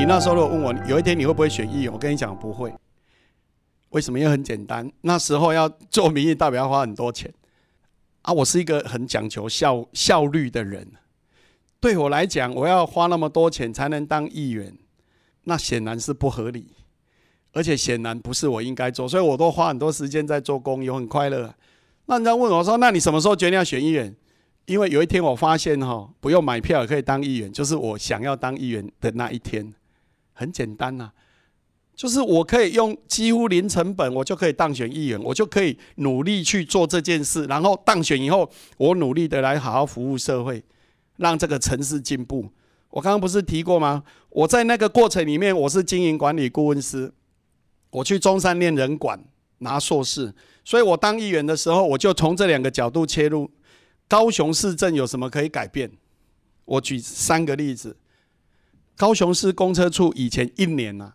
你那时候如果问我有一天你会不会选议员，我跟你讲不会。为什么？因为很简单，那时候要做民意代表要花很多钱啊。我是一个很讲求效效率的人，对我来讲，我要花那么多钱才能当议员，那显然是不合理，而且显然不是我应该做，所以我都花很多时间在做公益，很快乐。那人家问我说：“那你什么时候决定要选议员？”因为有一天我发现哈，不用买票也可以当议员，就是我想要当议员的那一天，很简单呐。就是我可以用几乎零成本，我就可以当选议员，我就可以努力去做这件事，然后当选以后，我努力的来好好服务社会，让这个城市进步。我刚刚不是提过吗？我在那个过程里面，我是经营管理顾问师，我去中山念人管拿硕士，所以我当议员的时候，我就从这两个角度切入。高雄市政有什么可以改变？我举三个例子。高雄市公车处以前一年呢。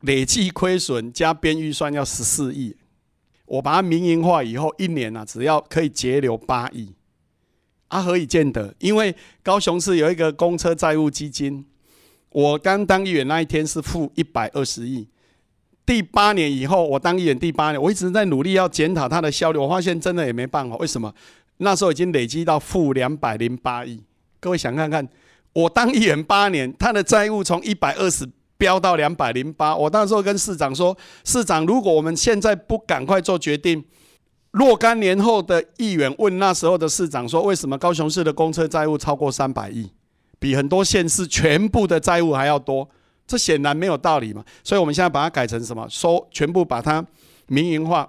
累计亏损加编预算要十四亿，我把它民营化以后，一年啊，只要可以节流八亿，啊，何以见得？因为高雄市有一个公车债务基金，我刚当议员那一天是负一百二十亿，第八年以后，我当议员第八年，我一直在努力要检讨它的效率，我发现真的也没办法，为什么？那时候已经累积到负两百零八亿，各位想看看，我当议员八年，他的债务从一百二十。飙到两百零八，我那时候跟市长说：“市长，如果我们现在不赶快做决定，若干年后的议员问那时候的市长说，为什么高雄市的公车债务超过三百亿，比很多县市全部的债务还要多？这显然没有道理嘛。所以我们现在把它改成什么？收全部把它民营化，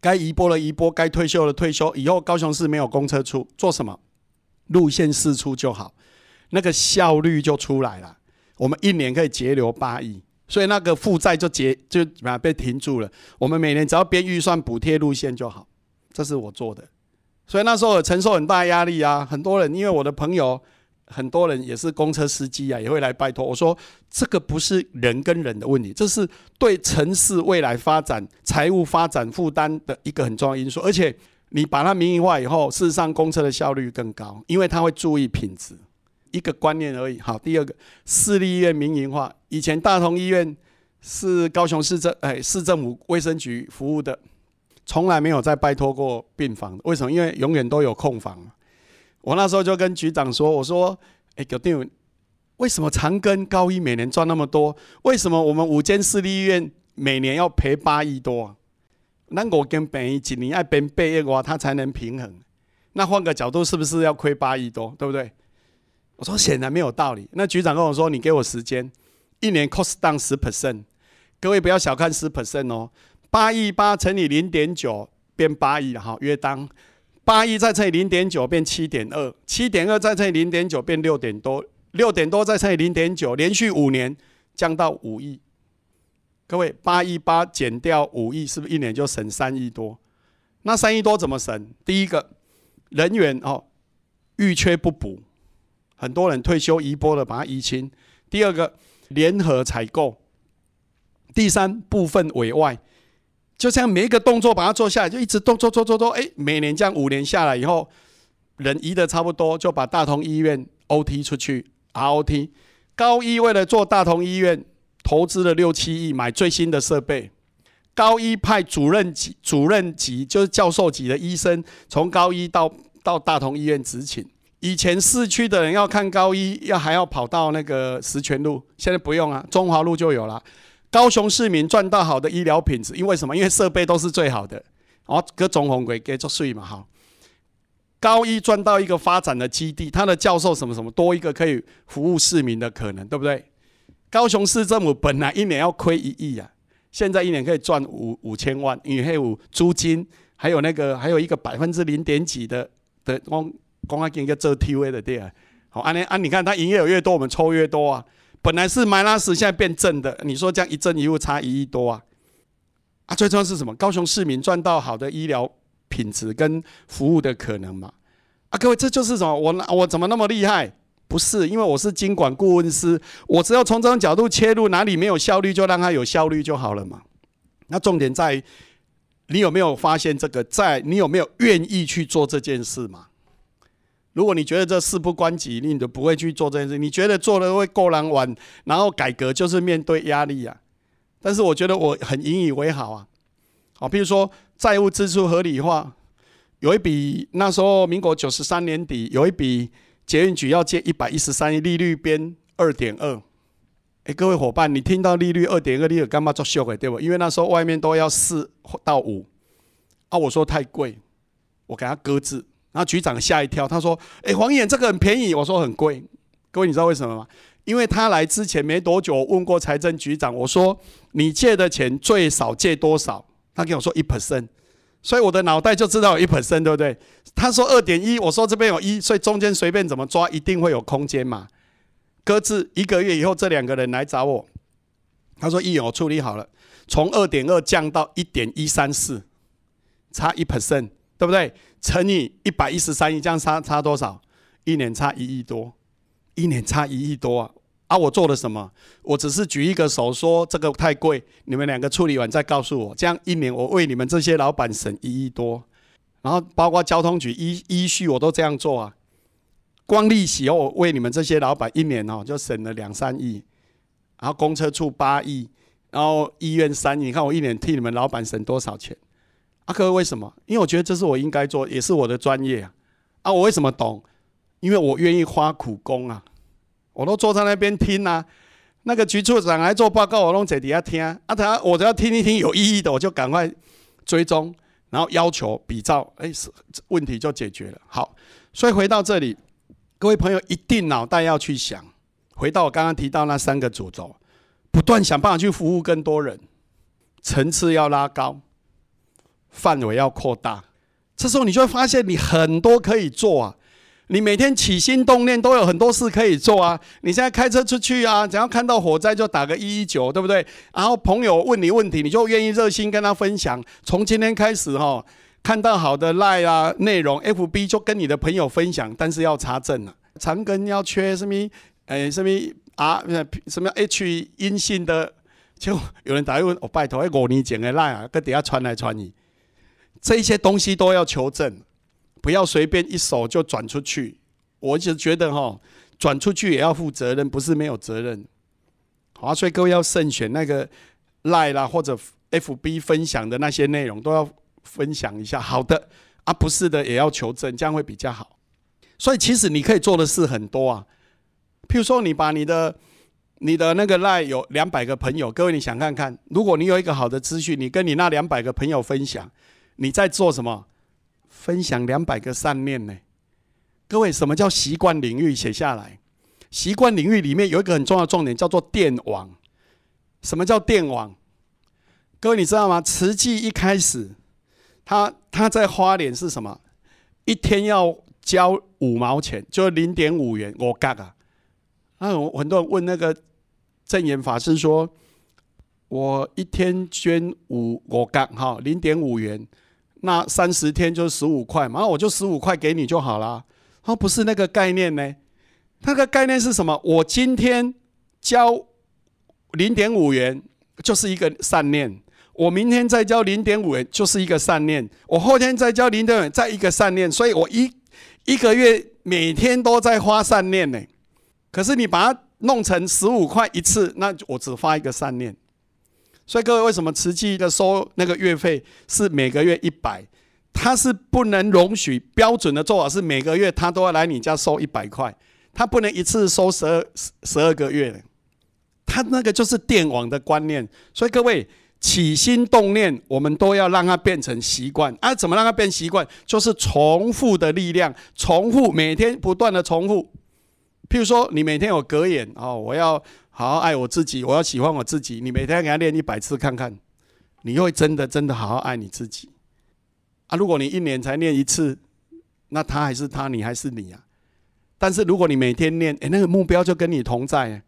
该移拨的移拨，该退休的退休。以后高雄市没有公车处，做什么？路线释出就好，那个效率就出来了。”我们一年可以节流八亿，所以那个负债就结就把被停住了。我们每年只要编预算补贴路线就好，这是我做的。所以那时候我承受很大压力啊，很多人因为我的朋友，很多人也是公车司机啊，也会来拜托我说，这个不是人跟人的问题，这是对城市未来发展、财务发展负担的一个很重要因素。而且你把它民营化以后，事实上公车的效率更高，因为它会注意品质。一个观念而已。好，第二个，私立医院民营化。以前大同医院是高雄市政哎市政府卫生局服务的，从来没有再拜托过病房。为什么？因为永远都有空房。我那时候就跟局长说：“我说，哎，葛定，为什么长庚高医每年赚那么多？为什么我们五间私立医院每年要赔八亿多？那我跟本医几年要编八亿话，他才能平衡。那换个角度，是不是要亏八亿多？对不对？”我说显然没有道理。那局长跟我说：“你给我时间，一年 cost down 十 percent。各位不要小看十 percent 哦，八亿八乘以零点九变八亿哈，约当八亿再乘以零点九变七点二，七点二再乘以零点九变六点多，六点多再乘以零点九，连续五年降到五亿。各位八亿八减掉五亿，是不是一年就省三亿多？那三亿多怎么省？第一个人员哦，预缺不补。”很多人退休移拨了，把它移清。第二个，联合采购；第三部分委外，就这样每一个动作把它做下来，就一直动做做做做。哎，每年这样五年下来以后，人移的差不多，就把大同医院 OT 出去。ROT 高一为了做大同医院，投资了六七亿买最新的设备。高一派主任级、主任级就是教授级的医生，从高一到到大同医院执勤。以前市区的人要看高一，要还要跑到那个石泉路，现在不用啊，中华路就有了。高雄市民赚到好的医疗品质，因为什么？因为设备都是最好的。哦，各种红鬼给做税嘛，哈。高一赚到一个发展的基地，他的教授什么什么多一个可以服务市民的可能，对不对？高雄市政府本来一年要亏一亿啊，现在一年可以赚五五千万，因为还有租金，还有那个还有一个百分之零点几的的光。公安局一个做 TV 的店，好，安尼啊，你看他营业额越多，我们抽越多啊。本来是 minus，现在变正的，你说这样一正一负差一亿多啊？啊，最重要是什么？高雄市民赚到好的医疗品质跟服务的可能嘛？啊，各位，这就是什么？我我怎么那么厉害？不是，因为我是经管顾问师，我只要从这种角度切入，哪里没有效率就让它有效率就好了嘛。那重点在于你有没有发现这个？在你有没有愿意去做这件事嘛？如果你觉得这事不关己，你就不会去做这件事。你觉得做了会过难玩，然后改革就是面对压力啊。但是我觉得我很引以为豪啊。好，比如说债务支出合理化，有一笔那时候民国九十三年底有一笔捷运局要借一百一十三亿，利率边二点二。哎，各位伙伴，你听到利率二点二，你有干嘛作秀的对不？因为那时候外面都要四到五啊，我说太贵，我给他搁置。然后局长吓一跳，他说：“哎，黄眼这个很便宜。”我说：“很贵。”各位，你知道为什么吗？因为他来之前没多久，问过财政局长，我说：“你借的钱最少借多少？”他跟我说：“一 percent。”所以我的脑袋就知道一 percent，对不对？他说二点一，我说这边有一，所以中间随便怎么抓，一定会有空间嘛。搁置一个月以后，这两个人来找我，他说：“一我处理好了，从二点二降到一点一三四，差一 percent。”对不对？乘以一百一十三亿，这样差差多少？一年差一亿多，一年差一亿多啊！啊，我做了什么？我只是举一个手说这个太贵，你们两个处理完再告诉我。这样一年我为你们这些老板省一亿多，然后包括交通局依依序我都这样做啊。光利息哦我为你们这些老板一年哦就省了两三亿，然后公车处八亿，然后医院三亿，你看我一年替你们老板省多少钱？阿哥为什么？因为我觉得这是我应该做，也是我的专业啊！啊，我为什么懂？因为我愿意花苦功啊！我都坐在那边听啊，那个局处长来做报告，我弄在底下听啊。他我只要听一听有意义的，我就赶快追踪，然后要求比照，哎，问题就解决了。好，所以回到这里，各位朋友一定脑袋要去想，回到我刚刚提到那三个主轴，不断想办法去服务更多人，层次要拉高。范围要扩大，这时候你就会发现你很多可以做啊！你每天起心动念都有很多事可以做啊！你现在开车出去啊，只要看到火灾就打个一一九，对不对？然后朋友问你问题，你就愿意热心跟他分享。从今天开始哈，看到好的赖啊内容，FB 就跟你的朋友分享，但是要查证啊。长庚要缺什么？诶，什么啊？什么 H 阴性的？就有人打来问我，拜托，五年前的赖啊，搁底下传来传去。这些东西都要求证，不要随便一手就转出去。我就觉得哈，转出去也要负责任，不是没有责任。好，所以各位要慎选那个赖啦或者 FB 分享的那些内容，都要分享一下。好的啊，不是的也要求证，这样会比较好。所以其实你可以做的事很多啊。譬如说，你把你的你的那个赖有两百个朋友，各位你想看看，如果你有一个好的资讯，你跟你那两百个朋友分享。你在做什么？分享两百个善念呢？各位，什么叫习惯领域？写下来。习惯领域里面有一个很重要的重点，叫做电网。什么叫电网？各位你知道吗？慈济一开始，他他在花莲是什么？一天要交五毛钱，就零点五元。我嘎啊！那我很多人问那个正言法师说：“我一天捐五我嘎哈零点五元。”那三十天就是十五块嘛，那我就十五块给你就好了。他不是那个概念呢，那个概念是什么？我今天交零点五元就是一个善念，我明天再交零点五元就是一个善念，我后天再交零点五再一个善念，所以我一一个月每天都在花善念呢。可是你把它弄成十五块一次，那我只发一个善念。所以各位，为什么慈济的收那个月费是每个月一百？他是不能容许标准的做法是每个月他都要来你家收一百块，他不能一次收十二十二个月。他那个就是电网的观念。所以各位起心动念，我们都要让它变成习惯。啊，怎么让它变习惯？就是重复的力量，重复每天不断的重复。譬如说，你每天有格言哦，我要。好好爱我自己，我要喜欢我自己。你每天给他练一百次看看，你会真的真的好好爱你自己啊！如果你一年才练一次，那他还是他，你还是你啊。但是如果你每天练，哎，那个目标就跟你同在。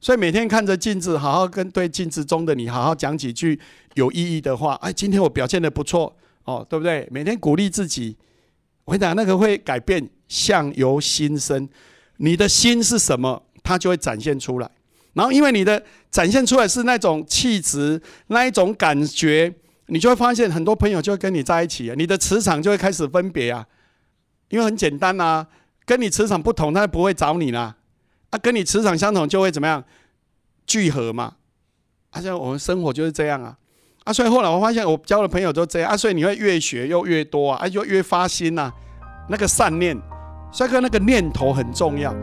所以每天看着镜子，好好跟对镜子中的你好好讲几句有意义的话。哎，今天我表现的不错哦，对不对？每天鼓励自己，我跟你讲，那个会改变，相由心生。你的心是什么，它就会展现出来。然后，因为你的展现出来是那种气质，那一种感觉，你就会发现很多朋友就会跟你在一起啊，你的磁场就会开始分别啊。因为很简单呐，跟你磁场不同，他不会找你啦。啊，跟你磁场相同就会怎么样聚合嘛？而且我们生活就是这样啊。啊，所以后来我发现我交的朋友都这样啊，所以你会越学又越多啊，啊就越发心呐，那个善念，帅哥那个念头很重要。